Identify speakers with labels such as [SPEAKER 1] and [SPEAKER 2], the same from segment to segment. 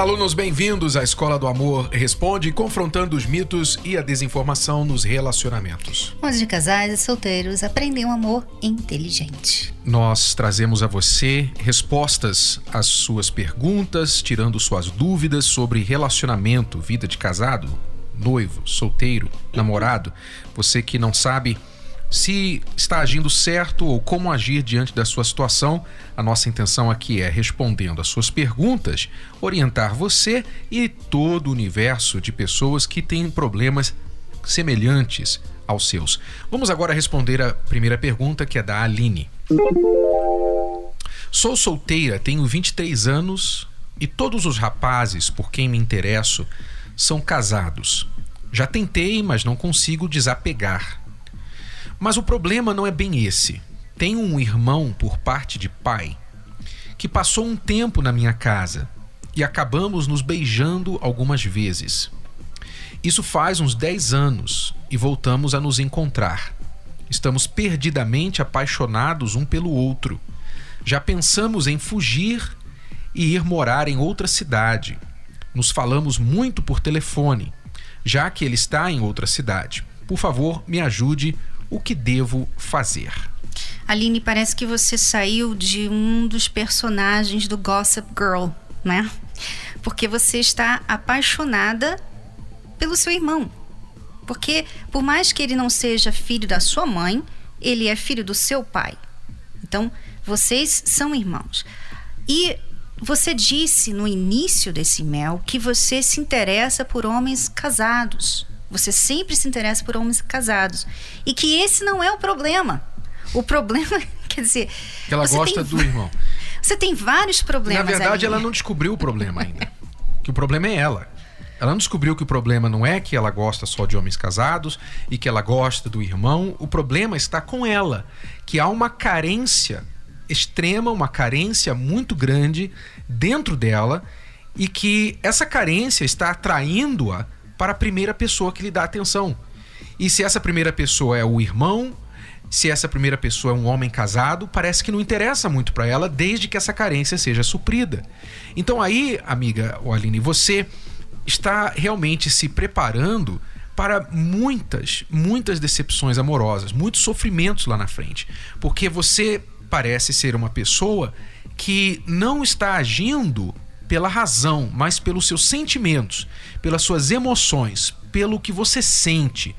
[SPEAKER 1] Olá, alunos, bem-vindos à Escola do Amor Responde, confrontando os mitos e a desinformação nos relacionamentos.
[SPEAKER 2] Onde casais e solteiros aprendem um amor inteligente.
[SPEAKER 1] Nós trazemos a você respostas às suas perguntas, tirando suas dúvidas sobre relacionamento, vida de casado, noivo, solteiro, namorado. Você que não sabe se está agindo certo ou como agir diante da sua situação. A nossa intenção aqui é, respondendo às suas perguntas, orientar você e todo o universo de pessoas que têm problemas semelhantes aos seus. Vamos agora responder a primeira pergunta, que é da Aline. Sou solteira, tenho 23 anos e todos os rapazes por quem me interesso são casados. Já tentei, mas não consigo desapegar. Mas o problema não é bem esse. Tenho um irmão por parte de pai que passou um tempo na minha casa e acabamos nos beijando algumas vezes. Isso faz uns 10 anos e voltamos a nos encontrar. Estamos perdidamente apaixonados um pelo outro. Já pensamos em fugir e ir morar em outra cidade. Nos falamos muito por telefone, já que ele está em outra cidade. Por favor, me ajude o que devo fazer?
[SPEAKER 2] Aline, parece que você saiu de um dos personagens do Gossip Girl, né? Porque você está apaixonada pelo seu irmão. Porque, por mais que ele não seja filho da sua mãe, ele é filho do seu pai. Então, vocês são irmãos. E você disse no início desse mel que você se interessa por homens casados. Você sempre se interessa por homens casados. E que esse não é o problema. O problema, quer dizer.
[SPEAKER 1] Que ela gosta tem, do irmão.
[SPEAKER 2] Você tem vários problemas.
[SPEAKER 1] Na verdade, ali. ela não descobriu o problema ainda. que o problema é ela. Ela não descobriu que o problema não é que ela gosta só de homens casados e que ela gosta do irmão. O problema está com ela, que há uma carência extrema, uma carência muito grande dentro dela e que essa carência está atraindo-a para a primeira pessoa que lhe dá atenção. E se essa primeira pessoa é o irmão, se essa primeira pessoa é um homem casado, parece que não interessa muito para ela, desde que essa carência seja suprida. Então aí, amiga Aline, você está realmente se preparando para muitas, muitas decepções amorosas, muitos sofrimentos lá na frente, porque você parece ser uma pessoa que não está agindo pela razão, mas pelos seus sentimentos, pelas suas emoções, pelo que você sente.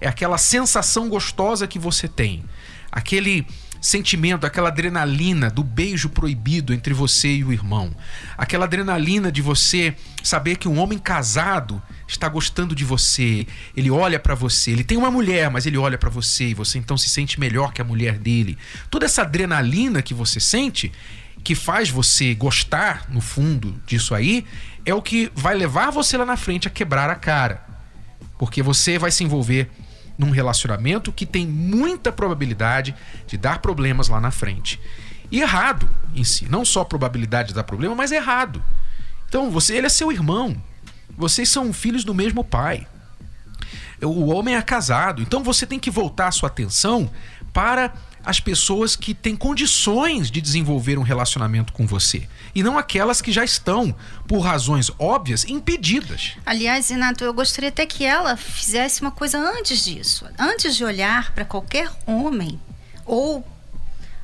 [SPEAKER 1] É aquela sensação gostosa que você tem, aquele sentimento, aquela adrenalina do beijo proibido entre você e o irmão, aquela adrenalina de você saber que um homem casado está gostando de você, ele olha para você, ele tem uma mulher, mas ele olha para você e você então se sente melhor que a mulher dele. Toda essa adrenalina que você sente que faz você gostar, no fundo, disso aí, é o que vai levar você lá na frente a quebrar a cara. Porque você vai se envolver num relacionamento que tem muita probabilidade de dar problemas lá na frente. E errado em si. Não só probabilidade de dar problema, mas errado. Então, você, ele é seu irmão. Vocês são filhos do mesmo pai. O homem é casado. Então, você tem que voltar a sua atenção para as pessoas que têm condições de desenvolver um relacionamento com você e não aquelas que já estão, por razões óbvias, impedidas.
[SPEAKER 2] Aliás, Renato, eu gostaria até que ela fizesse uma coisa antes disso. Antes de olhar para qualquer homem ou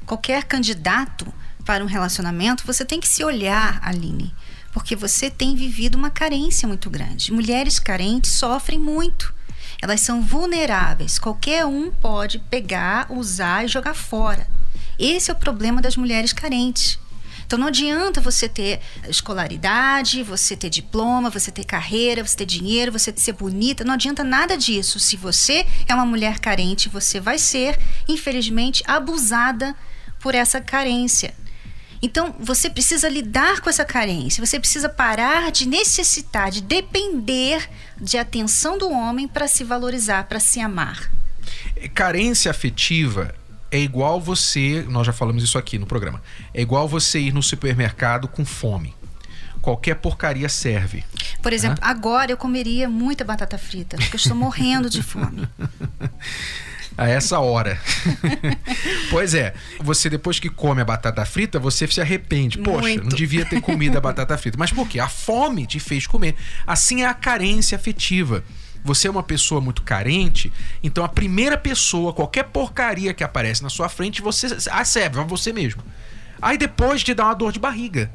[SPEAKER 2] qualquer candidato para um relacionamento, você tem que se olhar, Aline, porque você tem vivido uma carência muito grande. Mulheres carentes sofrem muito elas são vulneráveis. Qualquer um pode pegar, usar e jogar fora. Esse é o problema das mulheres carentes. Então não adianta você ter escolaridade, você ter diploma, você ter carreira, você ter dinheiro, você ser bonita, não adianta nada disso. Se você é uma mulher carente, você vai ser, infelizmente, abusada por essa carência. Então, você precisa lidar com essa carência, você precisa parar de necessitar, de depender de atenção do homem para se valorizar, para se amar.
[SPEAKER 1] Carência afetiva é igual você, nós já falamos isso aqui no programa, é igual você ir no supermercado com fome. qualquer porcaria serve.
[SPEAKER 2] Por exemplo, agora eu comeria muita batata frita, porque eu estou morrendo de fome.
[SPEAKER 1] a essa hora. pois é, você depois que come a batata frita, você se arrepende. Poxa,
[SPEAKER 2] Muito.
[SPEAKER 1] não devia ter comido a batata frita. Mas por quê? A fome te fez comer. Assim é a carência afetiva. Você é uma pessoa muito carente, então a primeira pessoa, qualquer porcaria que aparece na sua frente, você acerva você mesmo. Aí depois te dá uma dor de barriga.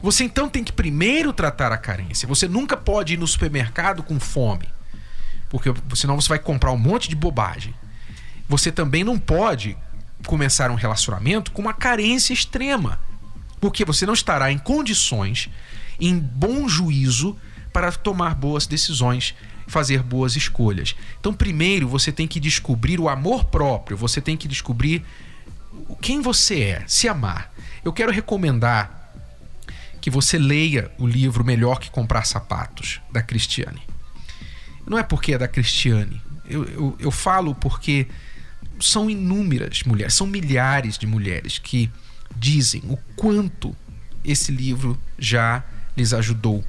[SPEAKER 1] Você então tem que primeiro tratar a carência. Você nunca pode ir no supermercado com fome, porque senão você vai comprar um monte de bobagem. Você também não pode começar um relacionamento com uma carência extrema, porque você não estará em condições, em bom juízo, para tomar boas decisões, fazer boas escolhas. Então, primeiro você tem que descobrir o amor próprio, você tem que descobrir quem você é, se amar. Eu quero recomendar que você leia o livro Melhor que Comprar Sapatos, da Cristiane. Não é porque é da Cristiane. Eu, eu, eu falo porque são inúmeras mulheres, são milhares de mulheres que dizem o quanto esse livro já lhes ajudou.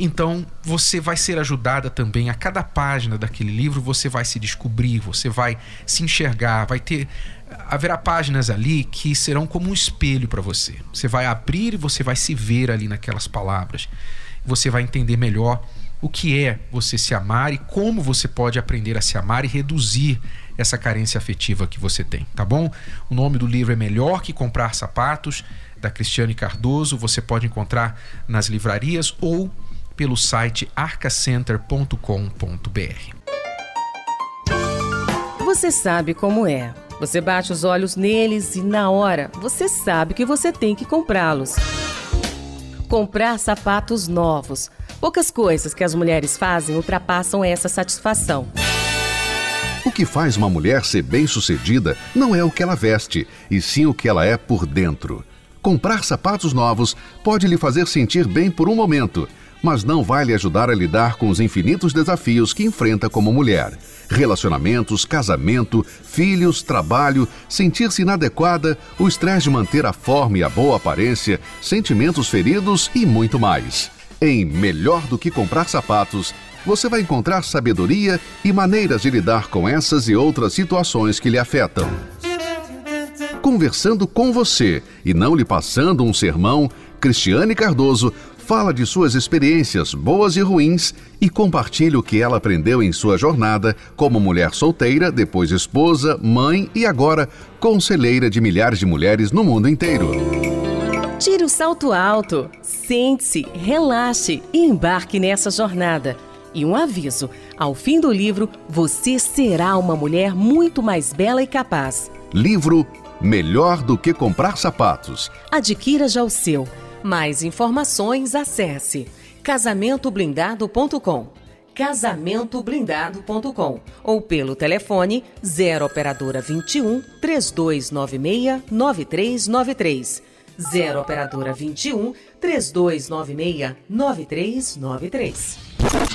[SPEAKER 1] Então, você vai ser ajudada também a cada página daquele livro, você vai se descobrir, você vai se enxergar, vai ter haverá páginas ali que serão como um espelho para você. Você vai abrir e você vai se ver ali naquelas palavras. Você vai entender melhor o que é você se amar e como você pode aprender a se amar e reduzir essa carência afetiva que você tem, tá bom? O nome do livro é Melhor que Comprar Sapatos, da Cristiane Cardoso. Você pode encontrar nas livrarias ou pelo site arcacenter.com.br.
[SPEAKER 3] Você sabe como é. Você bate os olhos neles e, na hora, você sabe que você tem que comprá-los. Comprar sapatos novos. Poucas coisas que as mulheres fazem ultrapassam essa satisfação.
[SPEAKER 4] O que faz uma mulher ser bem-sucedida não é o que ela veste, e sim o que ela é por dentro. Comprar sapatos novos pode lhe fazer sentir bem por um momento, mas não vai lhe ajudar a lidar com os infinitos desafios que enfrenta como mulher. Relacionamentos, casamento, filhos, trabalho, sentir-se inadequada, o estresse de manter a forma e a boa aparência, sentimentos feridos e muito mais. Em Melhor do que Comprar Sapatos, você vai encontrar sabedoria e maneiras de lidar com essas e outras situações que lhe afetam. Conversando com você e não lhe passando um sermão, Cristiane Cardoso fala de suas experiências boas e ruins e compartilha o que ela aprendeu em sua jornada como mulher solteira, depois esposa, mãe e agora conselheira de milhares de mulheres no mundo inteiro.
[SPEAKER 3] Tire o salto alto, sente-se, relaxe e embarque nessa jornada. E um aviso: ao fim do livro, você será uma mulher muito mais bela e capaz.
[SPEAKER 4] Livro Melhor do que Comprar Sapatos.
[SPEAKER 3] Adquira já o seu. Mais informações, acesse casamentoblindado.com casamentoblindado.com ou pelo telefone 0 operadora 21 3296 9393 0 operadora 21 3296 9393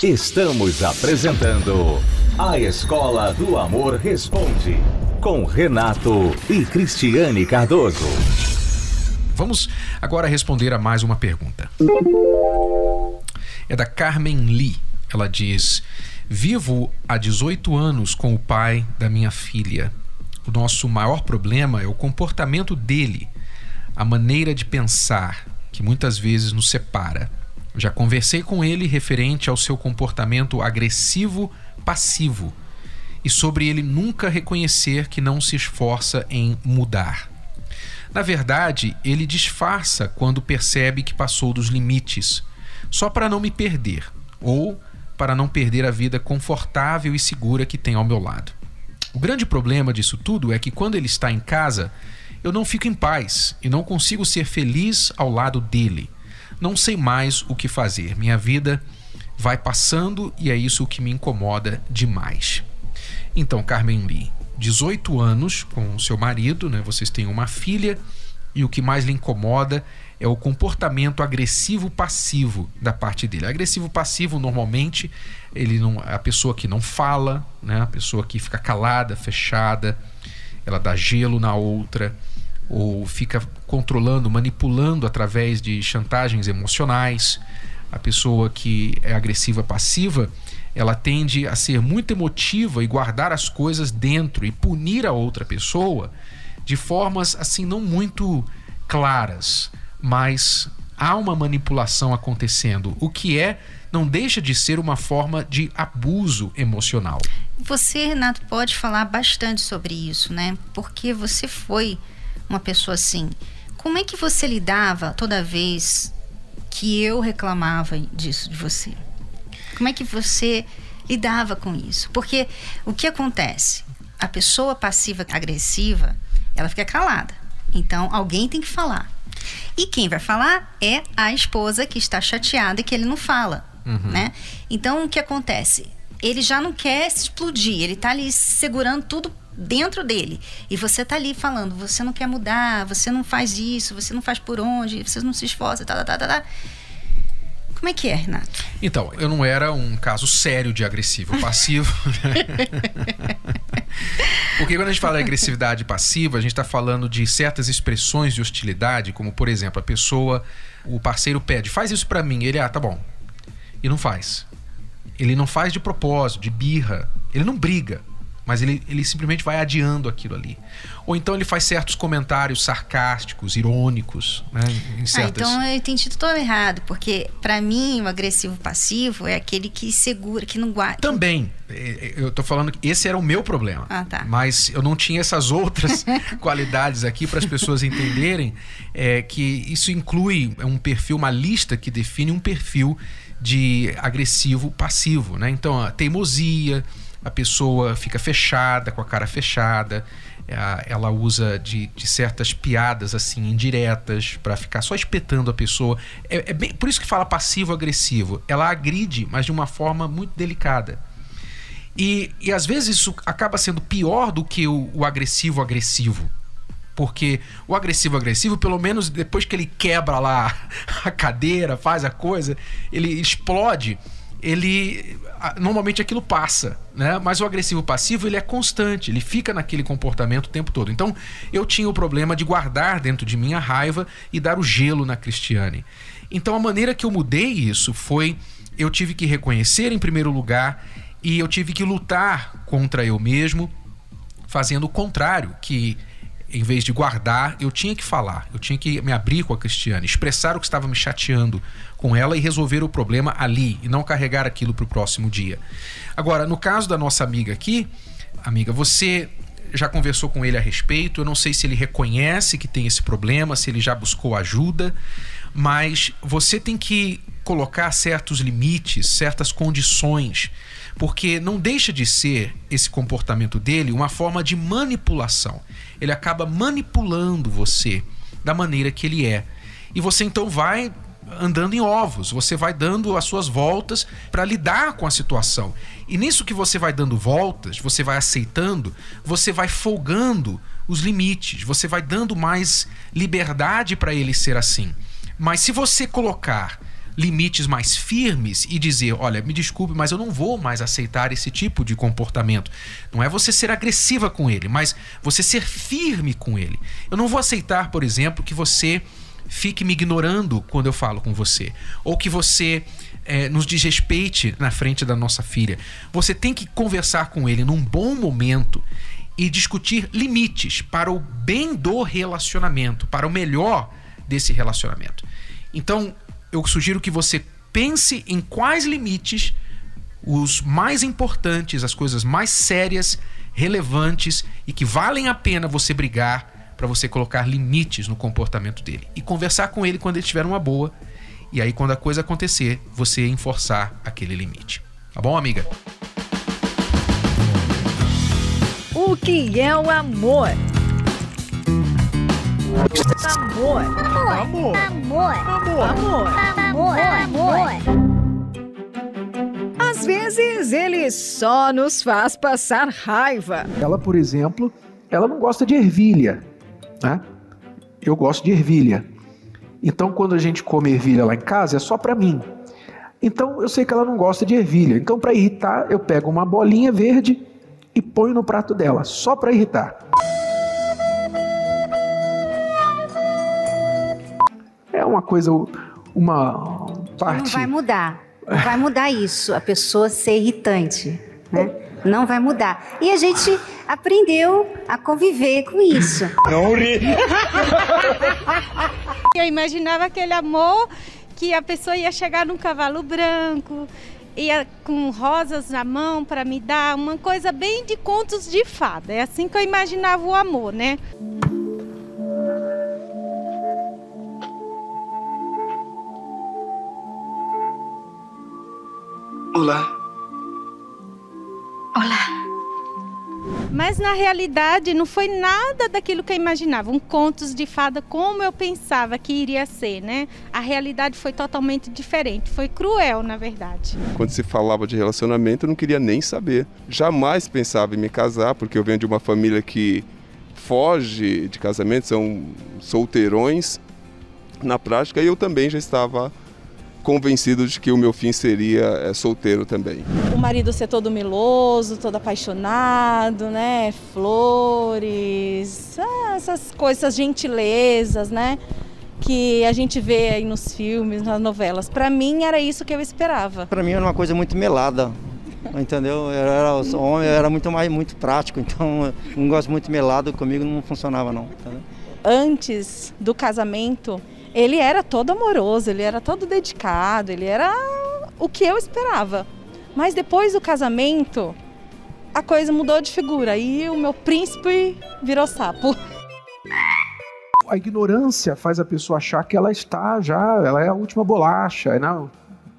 [SPEAKER 5] Estamos apresentando A Escola do Amor Responde com Renato e Cristiane Cardoso.
[SPEAKER 1] Vamos agora responder a mais uma pergunta. É da Carmen Lee. Ela diz: Vivo há 18 anos com o pai da minha filha. O nosso maior problema é o comportamento dele, a maneira de pensar, que muitas vezes nos separa. Já conversei com ele referente ao seu comportamento agressivo-passivo e sobre ele nunca reconhecer que não se esforça em mudar. Na verdade, ele disfarça quando percebe que passou dos limites, só para não me perder, ou para não perder a vida confortável e segura que tem ao meu lado. O grande problema disso tudo é que quando ele está em casa, eu não fico em paz e não consigo ser feliz ao lado dele. Não sei mais o que fazer. Minha vida vai passando e é isso que me incomoda demais. Então, Carmen Lee, 18 anos com seu marido, né? Vocês têm uma filha e o que mais lhe incomoda é o comportamento agressivo passivo da parte dele. Agressivo passivo normalmente ele não a pessoa que não fala, né? A pessoa que fica calada, fechada, ela dá gelo na outra, ou fica controlando, manipulando através de chantagens emocionais. A pessoa que é agressiva passiva, ela tende a ser muito emotiva e guardar as coisas dentro e punir a outra pessoa de formas assim não muito claras, mas há uma manipulação acontecendo, o que é não deixa de ser uma forma de abuso emocional.
[SPEAKER 2] Você, Renato, pode falar bastante sobre isso, né? Porque você foi uma pessoa assim. Como é que você lidava toda vez que eu reclamava disso de você? Como é que você lidava com isso? Porque o que acontece? A pessoa passiva agressiva, ela fica calada. Então, alguém tem que falar. E quem vai falar é a esposa que está chateada e que ele não fala uhum. né? Então o que acontece? Ele já não quer explodir, ele tá ali segurando tudo dentro dele. E você tá ali falando, você não quer mudar, você não faz isso, você não faz por onde, você não se esforça, tá, tá, tá, tá. tá. Como é que é, Renato?
[SPEAKER 1] Então, eu não era um caso sério de agressivo passivo. Porque quando a gente fala de agressividade passiva, a gente está falando de certas expressões de hostilidade, como por exemplo, a pessoa, o parceiro pede, faz isso para mim. Ele, ah, tá bom, e não faz. Ele não faz de propósito, de birra. Ele não briga, mas ele, ele simplesmente vai adiando aquilo ali. Ou então ele faz certos comentários sarcásticos, irônicos, né?
[SPEAKER 2] Em ah, certas... Ah, então eu entendi tudo errado, porque para mim o agressivo passivo é aquele que segura, que não guarda.
[SPEAKER 1] Também. É, é, eu tô falando que esse era o meu problema.
[SPEAKER 2] Ah, tá.
[SPEAKER 1] Mas eu não tinha essas outras qualidades aqui para as pessoas entenderem é, que isso inclui um perfil, uma lista que define um perfil de agressivo passivo, né? Então, a teimosia, a pessoa fica fechada, com a cara fechada, ela usa de, de certas piadas assim indiretas para ficar só espetando a pessoa. É, é, bem, por isso que fala passivo-agressivo. Ela agride, mas de uma forma muito delicada. E, e às vezes isso acaba sendo pior do que o, o agressivo-agressivo. Porque o agressivo-agressivo, pelo menos depois que ele quebra lá a cadeira, faz a coisa, ele explode, ele normalmente aquilo passa, né? Mas o agressivo passivo, ele é constante, ele fica naquele comportamento o tempo todo. Então, eu tinha o problema de guardar dentro de mim a raiva e dar o gelo na Cristiane. Então, a maneira que eu mudei isso foi eu tive que reconhecer em primeiro lugar e eu tive que lutar contra eu mesmo, fazendo o contrário, que em vez de guardar, eu tinha que falar, eu tinha que me abrir com a Cristiane, expressar o que estava me chateando com ela e resolver o problema ali e não carregar aquilo para o próximo dia. Agora, no caso da nossa amiga aqui, amiga, você já conversou com ele a respeito, eu não sei se ele reconhece que tem esse problema, se ele já buscou ajuda, mas você tem que colocar certos limites, certas condições porque não deixa de ser esse comportamento dele uma forma de manipulação. Ele acaba manipulando você da maneira que ele é. E você então vai andando em ovos, você vai dando as suas voltas para lidar com a situação. E nisso que você vai dando voltas, você vai aceitando, você vai folgando os limites, você vai dando mais liberdade para ele ser assim. Mas se você colocar limites mais firmes e dizer: olha, me desculpe, mas eu não vou mais aceitar esse tipo de comportamento. Não é você ser agressiva com ele, mas você ser firme com ele. Eu não vou aceitar, por exemplo, que você fique me ignorando quando eu falo com você, ou que você é, nos desrespeite na frente da nossa filha. Você tem que conversar com ele num bom momento e discutir limites para o bem do relacionamento, para o melhor desse relacionamento. Então, eu sugiro que você pense em quais limites os mais importantes, as coisas mais sérias, relevantes e que valem a pena você brigar para você colocar limites no comportamento dele e conversar com ele quando ele tiver uma boa. E aí quando a coisa acontecer, você enforçar aquele limite. Tá bom, amiga?
[SPEAKER 6] O que é o amor? Amor. Amor. Amor. Amor. Amor. Amor. Às vezes ele só nos faz passar raiva.
[SPEAKER 7] Ela, por exemplo, ela não gosta de ervilha, né? Eu gosto de ervilha. Então, quando a gente come ervilha lá em casa, é só para mim. Então, eu sei que ela não gosta de ervilha. Então, para irritar, eu pego uma bolinha verde e ponho no prato dela, só para irritar. É uma coisa, uma parte.
[SPEAKER 2] Não vai mudar. Não vai mudar isso, a pessoa ser irritante, né? Não vai mudar. E a gente aprendeu a conviver com isso. Não ri.
[SPEAKER 8] Eu imaginava aquele amor que a pessoa ia chegar num cavalo branco, ia com rosas na mão para me dar, uma coisa bem de contos de fada. É assim que eu imaginava o amor, né?
[SPEAKER 7] Olá.
[SPEAKER 2] Olá.
[SPEAKER 8] Mas na realidade não foi nada daquilo que eu imaginava, um contos de fada como eu pensava que iria ser, né? A realidade foi totalmente diferente, foi cruel, na verdade.
[SPEAKER 9] Quando se falava de relacionamento, eu não queria nem saber. Jamais pensava em me casar, porque eu venho de uma família que foge de casamento, são solteirões. Na prática, eu também já estava convencido de que o meu fim seria é, solteiro também.
[SPEAKER 10] O marido ser todo meloso, todo apaixonado, né? Flores, ah, essas coisas, essas gentilezas, né? Que a gente vê aí nos filmes, nas novelas. Para mim era isso que eu esperava.
[SPEAKER 11] Para mim era uma coisa muito melada. Entendeu? Eu era, homem, eu era muito mais muito prático, então não gosto muito melado, comigo não funcionava não. Entendeu?
[SPEAKER 10] Antes do casamento, ele era todo amoroso, ele era todo dedicado, ele era o que eu esperava. Mas depois do casamento, a coisa mudou de figura e o meu príncipe virou sapo.
[SPEAKER 7] A ignorância faz a pessoa achar que ela está já, ela é a última bolacha, não,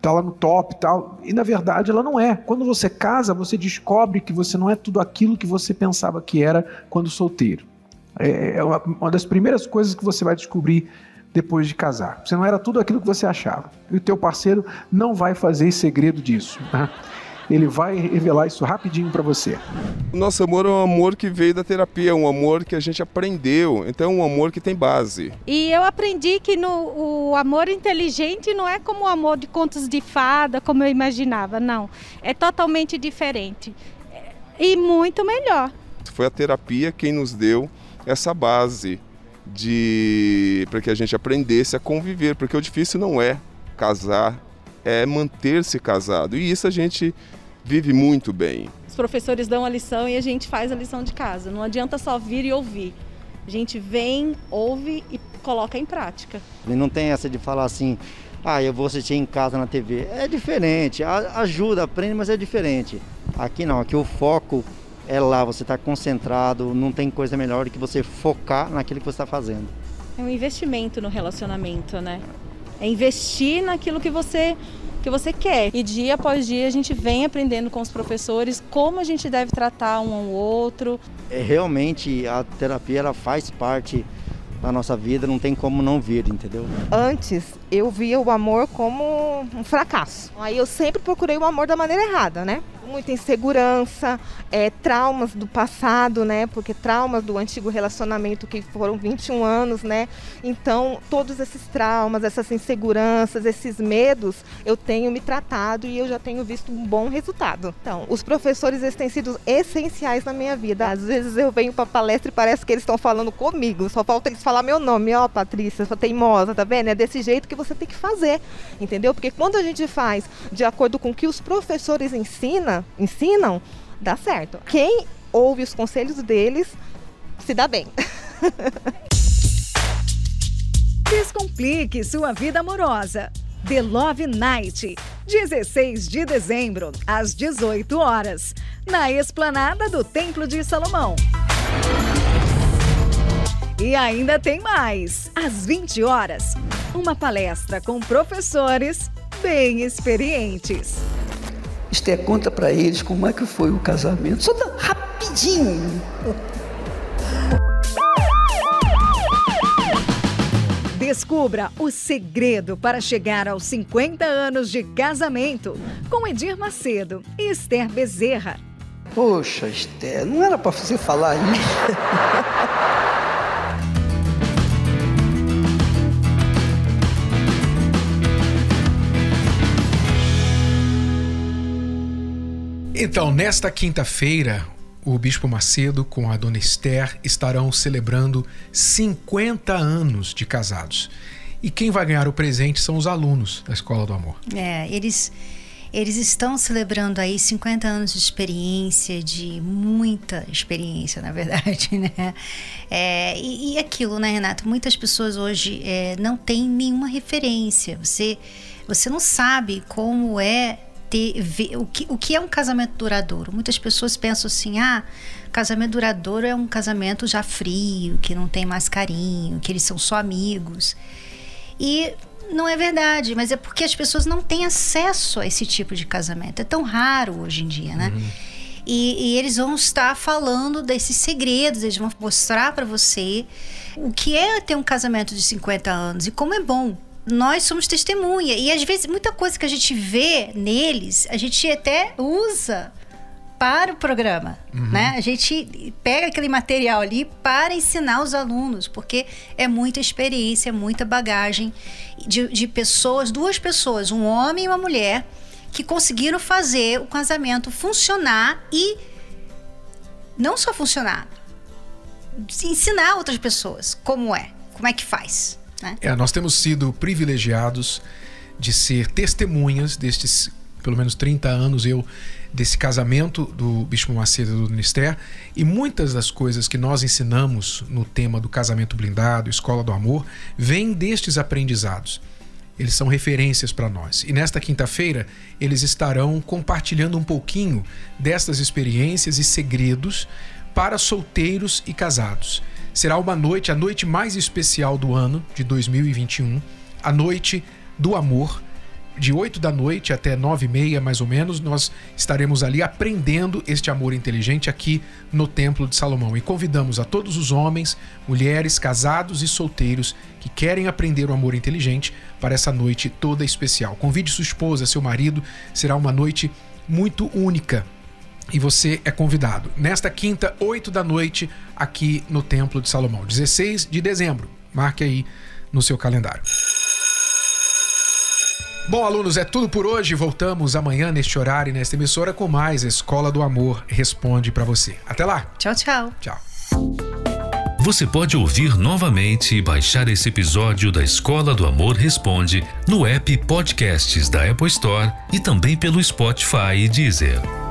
[SPEAKER 7] tá lá no top e tal. E na verdade ela não é. Quando você casa, você descobre que você não é tudo aquilo que você pensava que era quando solteiro. É, é uma, uma das primeiras coisas que você vai descobrir depois de casar. Você não era tudo aquilo que você achava. E o teu parceiro não vai fazer segredo disso. Né? Ele vai revelar isso rapidinho para você.
[SPEAKER 9] O nosso amor é um amor que veio da terapia, é um amor que a gente aprendeu. Então é um amor que tem base.
[SPEAKER 8] E eu aprendi que no, o amor inteligente não é como o amor de contos de fada, como eu imaginava. Não. É totalmente diferente. E muito melhor.
[SPEAKER 9] Foi a terapia quem nos deu essa base de para que a gente aprendesse a conviver, porque o difícil não é casar, é manter-se casado. E isso a gente vive muito bem.
[SPEAKER 10] Os professores dão a lição e a gente faz a lição de casa. Não adianta só vir e ouvir. A gente vem, ouve e coloca em prática.
[SPEAKER 11] E não tem essa de falar assim, ah, eu vou assistir em casa na TV. É diferente, ajuda, aprende, mas é diferente. Aqui não, aqui o foco é lá, você está concentrado, não tem coisa melhor do que você focar naquilo que você está fazendo.
[SPEAKER 10] É um investimento no relacionamento, né? É investir naquilo que você que você quer. E dia após dia a gente vem aprendendo com os professores como a gente deve tratar um ao outro.
[SPEAKER 11] É, realmente a terapia ela faz parte da nossa vida, não tem como não vir, entendeu?
[SPEAKER 12] Antes eu via o amor como um fracasso. Aí eu sempre procurei o amor da maneira errada, né? Muita insegurança, é, traumas do passado, né? Porque traumas do antigo relacionamento que foram 21 anos, né? Então, todos esses traumas, essas inseguranças, esses medos, eu tenho me tratado e eu já tenho visto um bom resultado. Então, os professores eles têm sido essenciais na minha vida. Às vezes eu venho para palestra e parece que eles estão falando comigo. Só falta eles falar meu nome, ó, oh, Patrícia, sua teimosa, tá vendo? É desse jeito que você tem que fazer, entendeu? Porque quando a gente faz de acordo com o que os professores ensinam, ensinam, dá certo. Quem ouve os conselhos deles se dá bem.
[SPEAKER 6] Descomplique sua vida amorosa. The Love Night, 16 de dezembro, às 18 horas, na esplanada do Templo de Salomão. E ainda tem mais, às 20 horas, uma palestra com professores bem experientes.
[SPEAKER 13] Esther, conta para eles como é que foi o casamento. Só tá rapidinho.
[SPEAKER 6] Descubra o segredo para chegar aos 50 anos de casamento com Edir Macedo e Esther Bezerra.
[SPEAKER 13] Poxa, Esther, não era para você falar isso.
[SPEAKER 1] Então, nesta quinta-feira, o Bispo Macedo com a Dona Esther estarão celebrando 50 anos de casados. E quem vai ganhar o presente são os alunos da Escola do Amor.
[SPEAKER 2] É, eles eles estão celebrando aí 50 anos de experiência, de muita experiência, na verdade, né? É, e, e, aquilo, né, Renato? Muitas pessoas hoje é, não têm nenhuma referência. Você, você não sabe como é ter ver, o, que, o que é um casamento duradouro. Muitas pessoas pensam assim, ah, casamento duradouro é um casamento já frio, que não tem mais carinho, que eles são só amigos. E não é verdade, mas é porque as pessoas não têm acesso a esse tipo de casamento. É tão raro hoje em dia, né? Uhum. E, e, eles vão estar falando desses segredos, eles vão mostrar para você o que é ter um casamento de 50 anos e como é bom. Nós somos testemunha e às vezes muita coisa que a gente vê neles, a gente até usa para o programa, uhum. né? A gente pega aquele material ali para ensinar os alunos, porque é muita experiência, muita bagagem de, de pessoas, duas pessoas, um homem e uma mulher, que conseguiram fazer o casamento funcionar e não só funcionar, ensinar outras pessoas como é, como é que faz. Né?
[SPEAKER 1] É, nós temos sido privilegiados de ser testemunhas destes pelo menos 30 anos eu desse casamento do Bispo Macedo do Ministério e muitas das coisas que nós ensinamos no tema do casamento blindado, escola do amor, vêm destes aprendizados. Eles são referências para nós. E nesta quinta-feira, eles estarão compartilhando um pouquinho destas experiências e segredos para solteiros e casados. Será uma noite, a noite mais especial do ano de 2021, a noite do amor de 8 da noite até 9 e meia, mais ou menos, nós estaremos ali aprendendo este amor inteligente aqui no Templo de Salomão. E convidamos a todos os homens, mulheres, casados e solteiros que querem aprender o amor inteligente para essa noite toda especial. Convide sua esposa, seu marido, será uma noite muito única. E você é convidado. Nesta quinta, 8 da noite, aqui no Templo de Salomão. 16 de dezembro. Marque aí no seu calendário. Bom, alunos, é tudo por hoje. Voltamos amanhã neste horário e nesta emissora com mais Escola do Amor Responde para você. Até lá.
[SPEAKER 2] Tchau, tchau.
[SPEAKER 1] Tchau.
[SPEAKER 5] Você pode ouvir novamente e baixar esse episódio da Escola do Amor Responde no app Podcasts da Apple Store e também pelo Spotify e Deezer.